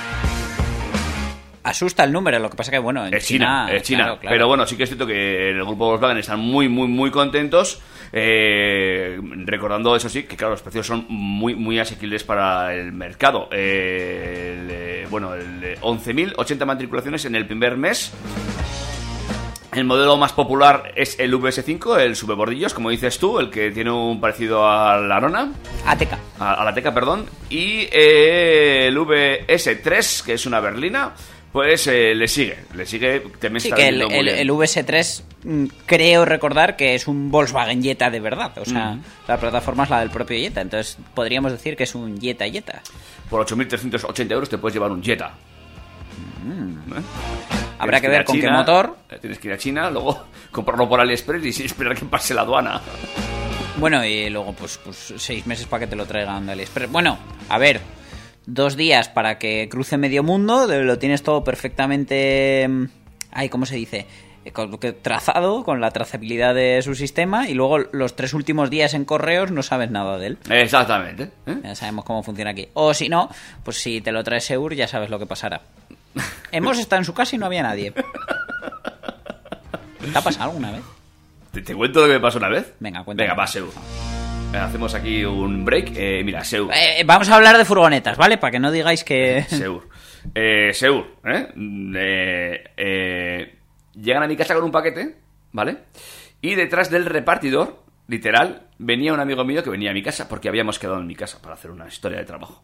Asusta el número, lo que pasa que, bueno, en Es China, China. es China. claro, claro. Pero bueno, sí que es cierto que el grupo Volkswagen están muy, muy, muy contentos. eh, recordando, eso sí, que claro, los precios son muy, muy asequibles para el mercado. Eh, el, eh, bueno, el eh, 11.080 matriculaciones en el primer mes. El modelo más popular es el VS5, el subebordillos, como dices tú, el que tiene un parecido a la Arona. Ateca. A, a la Teca, perdón. Y eh, el VS3, que es una berlina, pues eh, le sigue. Le sigue. También Sí, está que el, el- el VS3 mm, creo recordar que es un Volkswagen Jetta de verdad. O sea, Mm. la plataforma es la del propio Jetta. Entonces podríamos decir que es un Jetta Jetta. Por 8.380 euros te puedes llevar un Jetta. ¿Eh? Habrá que ver con qué motor. eh, Tienes que ir a China, luego comprarlo por AliExpress y esperar que pase la aduana. Bueno, y luego pues, pues seis meses para que te lo traigan de AliExpress. Bueno, a ver, dos días para que cruce medio mundo, lo tienes todo perfectamente... mm, Ay, ¿cómo se dice? Eh, Trazado, con la trazabilidad de su sistema, y luego los tres últimos días en correos no sabes nada de él. Exactamente. ¿eh? Ya sabemos cómo funciona aquí. O si no, pues si te lo traes Seur, ya sabes lo que pasará. Hemos estado en su casa y no había nadie. ¿Te ha pasado alguna vez? ¿Te, te cuento lo que me pasó una vez? Venga, cuéntame. Venga, va, Seu. Eh, Hacemos aquí un break. Eh, mira, Seu. Eh, vamos a hablar de furgonetas, ¿vale? Para que no digáis que... Seur. Eh, Seur, ¿eh? Mm, eh, eh, Llegan a mi casa con un paquete, ¿vale? Y detrás del repartidor, literal, venía un amigo mío que venía a mi casa porque habíamos quedado en mi casa para hacer una historia de trabajo.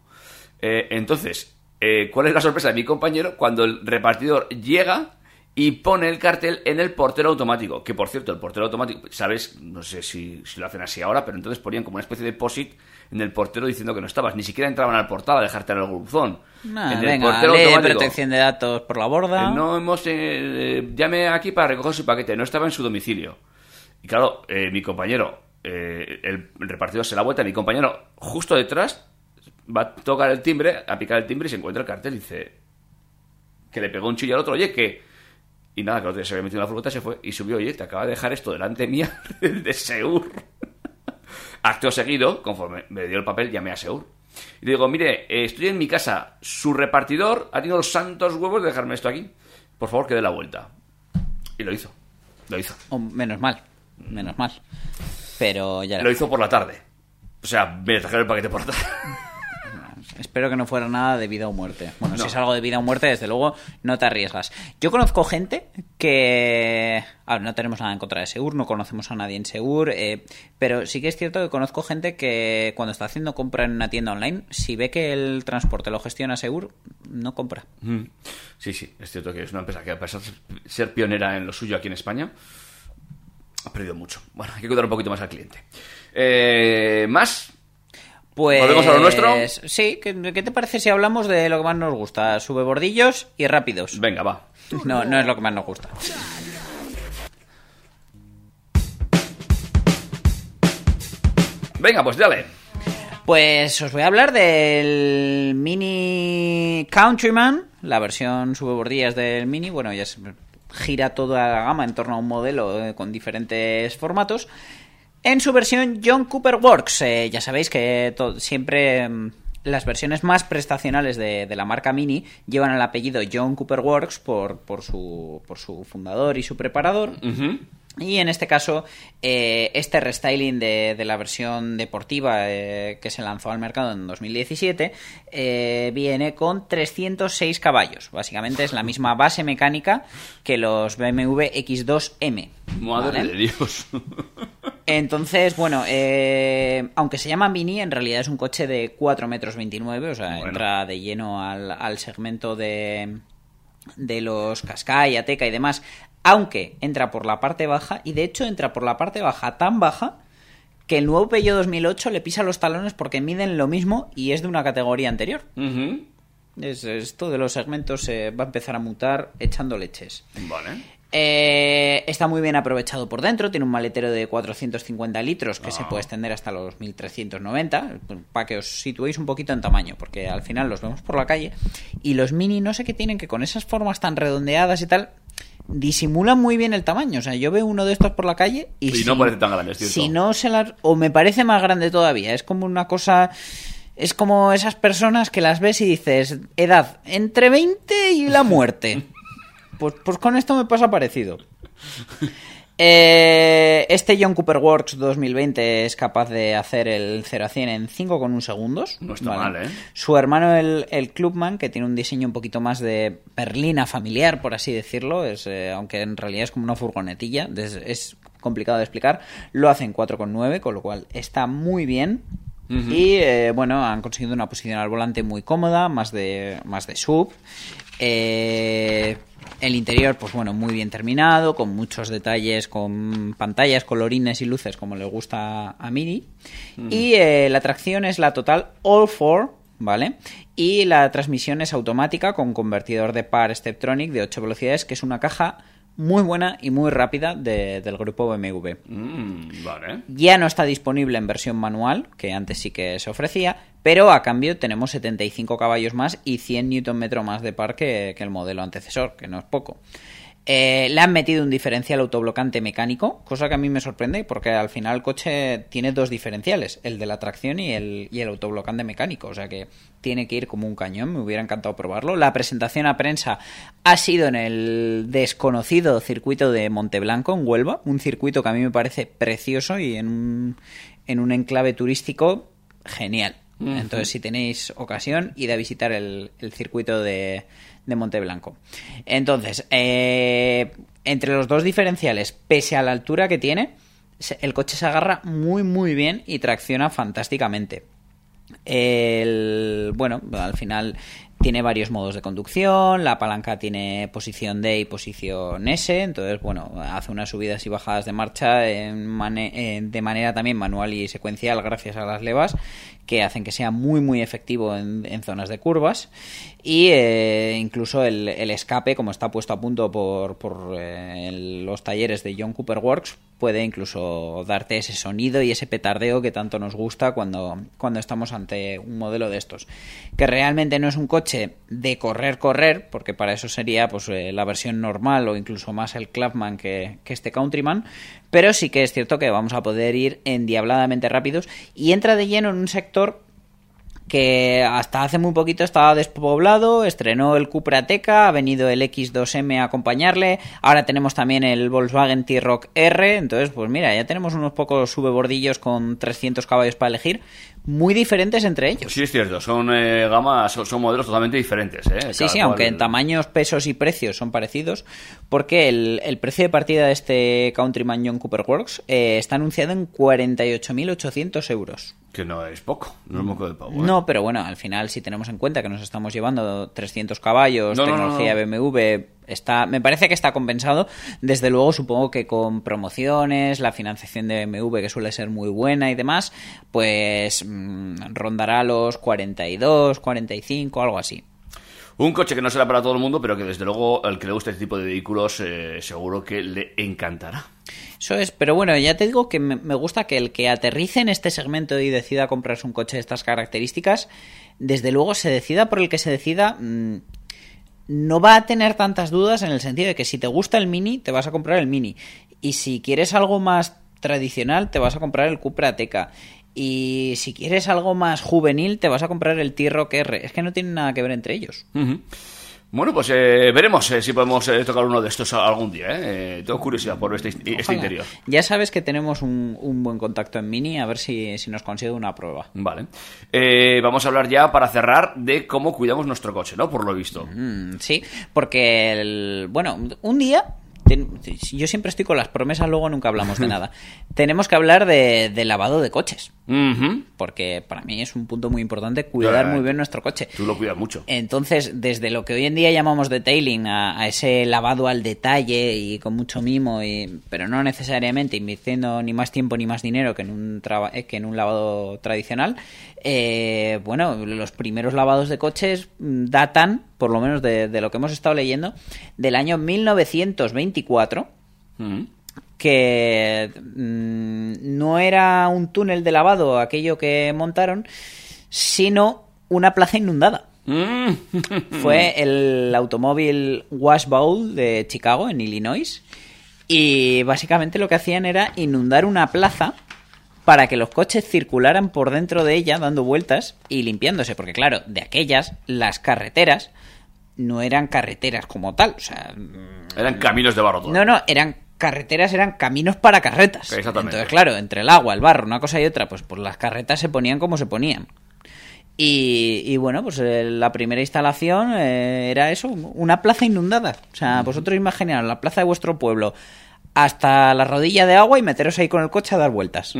Eh, entonces, eh, ¿cuál es la sorpresa de mi compañero? Cuando el repartidor llega y pone el cartel en el portero automático. Que por cierto, el portero automático, ¿sabes? No sé si, si lo hacen así ahora, pero entonces ponían como una especie de POSIT en el portero diciendo que no estabas. Ni siquiera entraban al portal a dejarte en el buzón. Nah, en el venga, portero automático. protección de datos por la borda. Eh, No hemos. eh, eh, llame aquí para recoger su paquete. No estaba en su domicilio. Y claro, eh, mi compañero, eh, el, el repartidor se la vuelta. Mi compañero, justo detrás, va a tocar el timbre, a picar el timbre y se encuentra el cartel y dice. Que le pegó un chillo al otro, oye, que. Y nada, que el otro día se había metido en la furgoneta, se fue y subió, oye, te acaba de dejar esto delante mía, de Seur. Acto seguido, conforme me dio el papel, llamé a Seur. Y le digo, mire, eh, estoy en mi casa, su repartidor ha tenido los santos huevos de dejarme esto aquí. Por favor, que dé la vuelta. Y lo hizo. Lo hizo. Oh, menos mal, menos mal. Pero ya... Lo hizo por la tarde. O sea, me trajeron el paquete por la tarde. Espero que no fuera nada de vida o muerte. Bueno, No. si es algo de vida o muerte, desde luego no te arriesgas. Yo conozco gente que... A ver, no tenemos nada en contra de Segur, no conocemos a nadie en Segur, eh, pero sí que es cierto que conozco gente que cuando está haciendo compra en una tienda online, si ve que el transporte lo gestiona Segur, no compra. Mm. Sí, sí, es cierto que es una empresa que a pesar de ser pionera en lo suyo aquí en España, ha perdido mucho. Bueno, hay que cuidar un poquito más al cliente. Eh, ¿Más? Pues... ¿Volvemos a lo nuestro? Sí, ¿qué, qué te parece si hablamos de lo que más nos gusta? Sube bordillos y rápidos. Venga, va. No, no es lo que más nos gusta. Venga, pues dale. Pues os voy a hablar del Mini Countryman, la versión sube bordillas del Mini. Bueno, ya se gira toda la gama en torno a un modelo eh, con diferentes formatos. En su versión John Cooper Works, eh, ya sabéis que siempre mm, las versiones más prestacionales de, de la marca Mini llevan el apellido John Cooper Works por, por, su, por su fundador y su preparador. Y en este caso, eh, este restyling de, de la versión deportiva eh, que se lanzó al mercado en 2017 eh, viene con 306 caballos. Básicamente es la misma base mecánica que los BMW X2M. Madre ¿vale? de Dios. Entonces, bueno, eh, aunque se llama Mini, en realidad es un coche de 4 metros 29, o sea, Bueno. entra de lleno al, al segmento de, de los Qashqai, Ateca y demás, aunque entra por la parte baja, y de hecho entra por la parte baja tan baja que el nuevo Peugeot 2008 le pisa los talones porque miden lo mismo y es de una categoría anterior. Es, esto de los segmentos se va a empezar a mutar echando leches. Vale. Eh, está muy bien aprovechado por dentro, tiene un maletero de 450 litros que se puede extender hasta los 1390, para que os situéis un poquito en tamaño, porque al final los vemos por la calle y los mini no sé qué tienen que con esas formas tan redondeadas y tal disimulan muy bien el tamaño, o sea, yo veo uno de estos por la calle y, Y si, no parece tan grande, es cierto. si no se las o me parece más grande todavía, es como una cosa es como esas personas que las ves y dices, edad entre 20 y la muerte. Pues, pues con esto me pasa parecido. Eh, este John Cooper Works 2020 es capaz de hacer el 0 a 100 en 5,1 segundos. No está mal, ¿eh? Su hermano, el, el Clubman, que tiene un diseño un poquito más de berlina familiar, por así decirlo, es, eh, aunque en realidad es como una furgonetilla, es, es complicado de explicar, lo hace en 4,9, con lo cual está muy bien. Y eh, bueno, han conseguido una posición al volante muy cómoda, más de, más de sub. Eh, el interior, pues bueno, muy bien terminado, con muchos detalles, con pantallas, colorines y luces, como le gusta a Mini. Y eh, la tracción es la total All 4 ¿vale? Y la transmisión es automática con convertidor de par Steptronic de 8 velocidades, que es una caja muy buena y muy rápida de- del grupo BMW. Mm, vale. Ya no está disponible en versión manual, que antes sí que se ofrecía, pero a cambio tenemos 75 caballos más y 100 Nm más de par que, que el modelo antecesor, que no es poco. Eh, le han metido un diferencial autoblocante mecánico, cosa que a mí me sorprende porque al final el coche tiene dos diferenciales, el de la tracción y el, y el autoblocante mecánico, o sea que tiene que ir como un cañón, me hubiera encantado probarlo. La presentación a prensa ha sido en el desconocido circuito de Monteblanco, en Huelva, un circuito que a mí me parece precioso y en un, en un enclave turístico genial. Entonces, si tenéis ocasión, id a visitar el, el circuito de, de Monteblanco. Entonces, eh, entre los dos diferenciales, pese a la altura que tiene, el coche se agarra muy, muy bien y tracciona fantásticamente. El, bueno, al final tiene varios modos de conducción, la palanca tiene posición D y posición S, entonces, bueno, hace unas subidas y bajadas de marcha en- de manera también manual y secuencial gracias a las levas, que hacen que sea muy, muy efectivo en, en zonas de curvas. Y eh, incluso el, escape, como está puesto a punto por, por eh, los talleres de John Cooper Works, puede incluso darte ese sonido y ese petardeo que tanto nos gusta cuando, cuando estamos ante un modelo de estos. Que realmente no es un coche de correr, correr, porque para eso sería pues, eh, la versión normal o incluso más el Clubman que, que este Countryman, pero sí que es cierto que vamos a poder ir endiabladamente rápidos y entra de lleno en un sector que hasta hace muy poquito estaba despoblado, estrenó el Cupra Ateca, ha venido el X2M a acompañarle, ahora tenemos también el Volkswagen T-Roc R, entonces pues mira, ya tenemos unos pocos subebordillos con 300 caballos para elegir, muy diferentes entre ellos. Sí, es cierto, son eh, gamas, son, son modelos totalmente diferentes. ¿eh? Sí, Cada sí, cual- aunque en tamaños, pesos y precios son parecidos, porque el, el precio de partida de este Countryman John Cooper Works eh, está anunciado en 48.800 euros. Que no es poco, no es moco de pavo. ¿eh? No, pero bueno, al final, si tenemos en cuenta que nos estamos llevando 300 caballos, No, no, no, tecnología no. BMW, está, me parece que está compensado. Desde luego, supongo que con promociones, la financiación de BMW, que suele ser muy buena y demás, pues mm, rondará los 42, 45, algo así. Un coche que no será para todo el mundo, pero que desde luego al que le guste este tipo de vehículos eh, seguro que le encantará. Eso es, pero bueno, ya te digo que me, gusta que el que aterrice en este segmento y decida comprarse un coche de estas características, desde luego se decida por el que se decida, mm, no va a tener tantas dudas en el sentido de que si te gusta el Mini, te vas a comprar el Mini. Y si quieres algo más tradicional, te vas a comprar el Cupra Ateca. Y si quieres algo más juvenil, te vas a comprar el T-Roc R. Es que no tienen nada que ver entre ellos. Bueno, pues eh, veremos eh, si podemos eh, tocar uno de estos algún día. ¿eh? Eh, tengo curiosidad por este, este interior. Ya sabes que tenemos un, un buen contacto en Mini, a ver si, si nos consigue una prueba. Vale. Eh, vamos a hablar ya para cerrar de cómo cuidamos nuestro coche, ¿no? Por lo visto. Mm, sí, porque, el, bueno, un día, yo siempre estoy con las promesas, luego nunca hablamos de nada. Tenemos que hablar de, de lavado de coches, Porque para mí es un punto muy importante cuidar muy bien nuestro coche. Tú lo cuidas mucho. Entonces, desde lo que hoy en día llamamos detailing, a, a ese lavado al detalle y con mucho mimo, y, pero no necesariamente invirtiendo ni más tiempo ni más dinero que en un, traba- eh, que en un lavado tradicional, eh, bueno, los primeros lavados de coches mm, datan, por lo menos de, de lo que hemos estado leyendo, del año 1924 Mm. Que mm, no era un túnel de lavado aquello que montaron, sino una plaza inundada. Mm. Fue el automóvil Wash Bowl de Chicago, en Illinois. Y básicamente lo que hacían era inundar una plaza para que los coches circularan por dentro de ella dando vueltas y limpiándose. Porque claro, de aquellas, las carreteras no eran carreteras como tal. O sea, Eran caminos de barro no, no, eran carreteras, eran caminos para carretas. Exactamente. Entonces, claro, entre el agua, el barro, una cosa y otra, pues, pues las carretas se ponían como se ponían. Y, y bueno, pues eh, la primera instalación eh, era eso, una plaza inundada. O sea, vosotros imaginaos la plaza de vuestro pueblo hasta la rodilla de agua y meteros ahí con el coche a dar vueltas.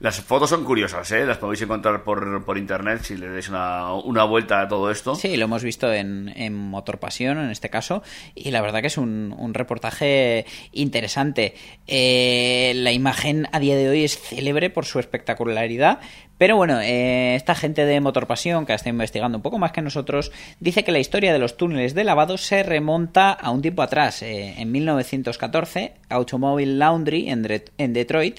Las fotos son curiosas, ¿eh? Las podéis encontrar por, por internet si le dais una, una vuelta a todo esto. Sí, lo hemos visto en, en Motor Pasión, en este caso, y la verdad que es un, un reportaje interesante. Eh, la imagen a día de hoy es célebre por su espectacularidad, pero bueno, eh, esta gente de Motor Pasión, que está investigando un poco más que nosotros, dice que la historia de los túneles de lavado se remonta a un tiempo atrás. Eh, en 1914, Automobile Laundry en, en Detroit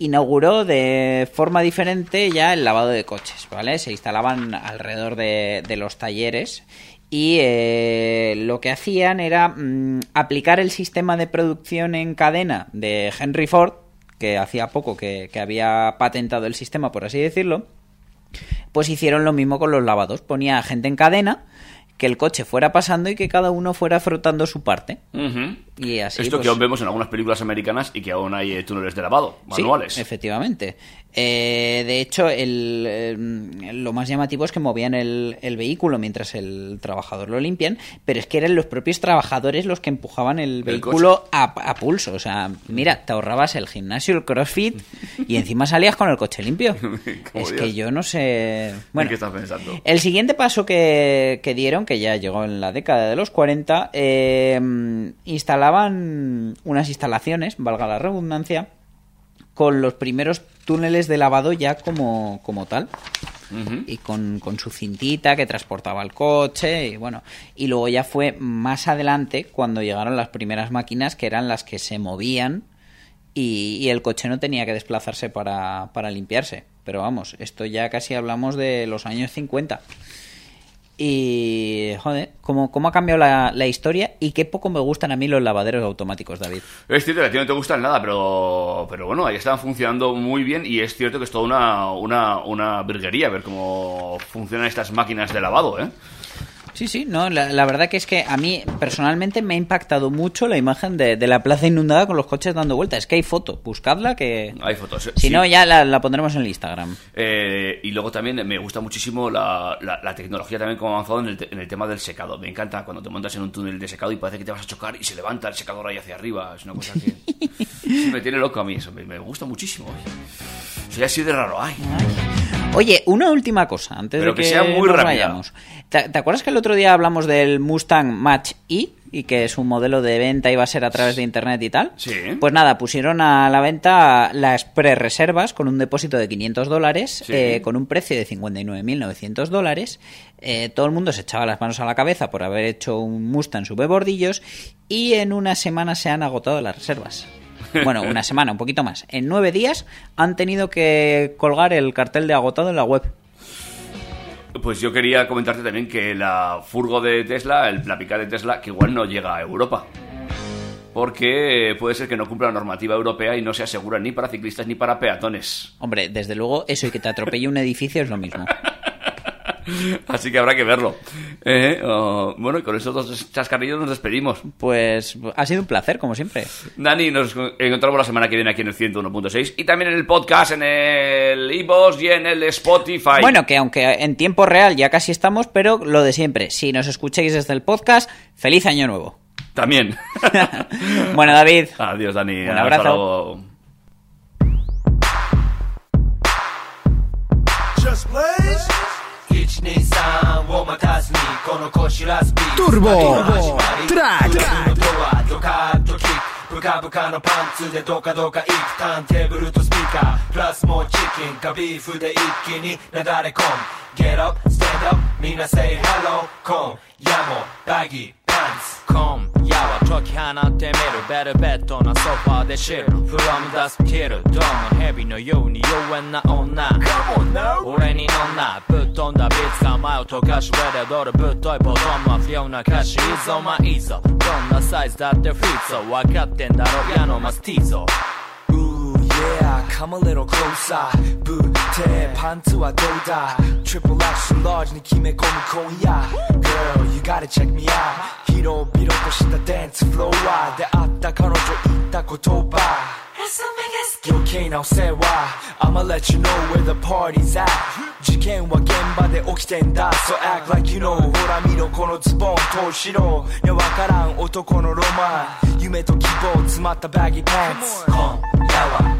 inauguró de forma diferente ya el lavado de coches, ¿vale? Se instalaban alrededor de, los talleres y eh, lo que hacían era mm, aplicar el sistema de producción en cadena de Henry Ford, que hacía poco que, había patentado el sistema, por así decirlo, pues hicieron lo mismo con los lavados. Ponía gente en cadena, que el coche fuera pasando y que cada uno fuera frotando su parte. Y así Esto pues, que aún vemos en algunas películas americanas y que aún hay eh, túneles de lavado, Sí, manuales. efectivamente. Eh, de hecho, el, eh, lo más llamativo es que movían el, el vehículo mientras el trabajador lo limpian, pero es que eran los propios trabajadores los que empujaban el vehículo a, a pulso. O sea, mira, te ahorrabas el gimnasio, el crossfit y encima salías con el coche limpio. Es Dios. que yo no sé. ¿En Bueno, qué estás pensando? el siguiente paso que, que dieron, que ya llegó en la década de los 40, eh, instalaban unas instalaciones, valga la redundancia, con los primeros túneles de lavado ya como, como tal. Y con, con su cintita que transportaba el coche y bueno. Y luego ya fue más adelante cuando llegaron las primeras máquinas que eran las que se movían y, y el coche no tenía que desplazarse para, para limpiarse. Pero vamos, esto ya casi hablamos de los años 50. Y, joder, cómo, ha cambiado la, la historia y qué poco me gustan a mí los lavaderos automáticos, David. Es cierto que a ti no te gustan nada, pero, pero bueno, ahí están funcionando muy bien y es cierto que es toda una, una, una virguería ver cómo funcionan estas máquinas de lavado, ¿eh? Sí, sí, no, la, la verdad que es que a mí personalmente me ha impactado mucho la imagen de, de la plaza inundada con los coches dando vueltas. Es que hay foto, buscadla que... Hay fotos. Si sí. no, ya la, la pondremos en el Instagram. Eh, y luego también me gusta muchísimo la, la- tecnología también como ha avanzado en el, en el tema del secado. Me encanta cuando te montas en un túnel de secado y parece que te vas a chocar y se levanta el secador ahí hacia arriba. Es una cosa que me tiene loco a mí eso. Me, me gusta muchísimo. ay. Soy así de raro. Ay. Oye, una última cosa, antes Pero de que que, sea muy nos vayamos. ¿Te, te acuerdas que el otro día hablamos del Mustang Match E? Y que es un modelo de venta y va a ser a través de internet y tal. Sí. Pues nada, pusieron a la venta las pre-reservas con un depósito de 500 dólares, Sí. eh, con un precio de 59.900 dólares. Eh, todo el mundo se echaba las manos a la cabeza por haber hecho un Mustang sube bordillos y en una semana se han agotado las reservas. Bueno, una semana, un poquito más. En nueve días han tenido que colgar el cartel de agotado en la web. Pues yo quería comentarte también que la furgo de Tesla, el, la pica de Tesla, que igual no llega a Europa. Porque puede ser que no cumpla la normativa europea y no se asegura ni para ciclistas ni para peatones. Hombre, desde luego, eso y que te atropelle un edificio es lo mismo. Así que habrá que verlo. Eh, oh, bueno, y con estos dos chascarrillos nos despedimos. Pues ha sido un placer, como siempre. Dani, nos encontramos la semana que viene aquí en el 101.6 y también en el podcast, en el iVoox y en el Spotify. Bueno, que aunque en tiempo real ya casi estamos, pero lo de siempre, si nos escucháis desde el podcast, feliz año nuevo. También. Bueno, David. Adiós, Dani. Un abrazo. luego. Just blaze 123を待たずにこのこしらスピード Turbo 始まり Track ドアドカッとキック。ブカブカのパンツでドカドカいくターンテーブルとスピーカー。プラスもうチキンかビーフで一気になだれ込む。Get up, stand up, みんな say hello 今夜もバギー今夜は解き放ってみるベルベットなソファーで知る From うも蛇のように妖艶な女俺に乗んなぶっ飛んだビーツが前を溶かし上で踊るぶっといボトムは不要な歌詞いいぞまあいいぞどんなサイズだってフィッツを分かってんだろ矢のマスティーゾ Yeah, come a little closer ブーテパンツはどうだ Triple X ラージに決め込む今夜 Girl, you gotta check me out 広々としたダンスフロア出会った彼女言った言葉余計なお世話 I'ma let you know where the party's at 事件は現場で起きてんだ So act like you know ほら見ろこのズボン投資ろねわからん男のロマン夢と希望詰まったバギーパンツ今夜は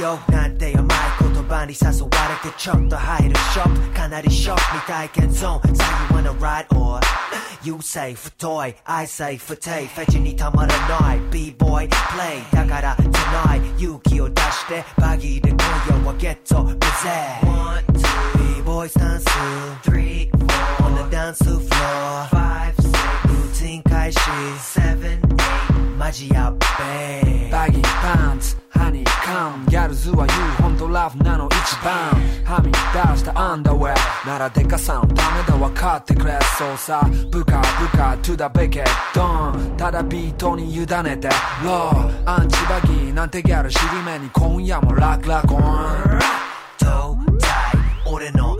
よなんて甘い言葉に誘われてちょっと入るショップかなりショックみ体験ゾーン So you wanna ride or You say 太い I say 不定フェチにたまらない B-boy play だから tonight 勇気を出してバギーで今夜はゲットブゼ One, two B-boy スタンス Three, four On the dance floor Five, six ルーティン開始 Seven, eight マジやっべバギーパンツ ハニーカムギャルズは言うほんとラフなの一番。はみ出したアンダーウェアならデカさんダメだ分かってくれそうさ。ブカブカトゥダベケッドン。ただビートに委ねて。ローアンチバギーなんてギャル尻目に今夜もラクラコントータイ俺の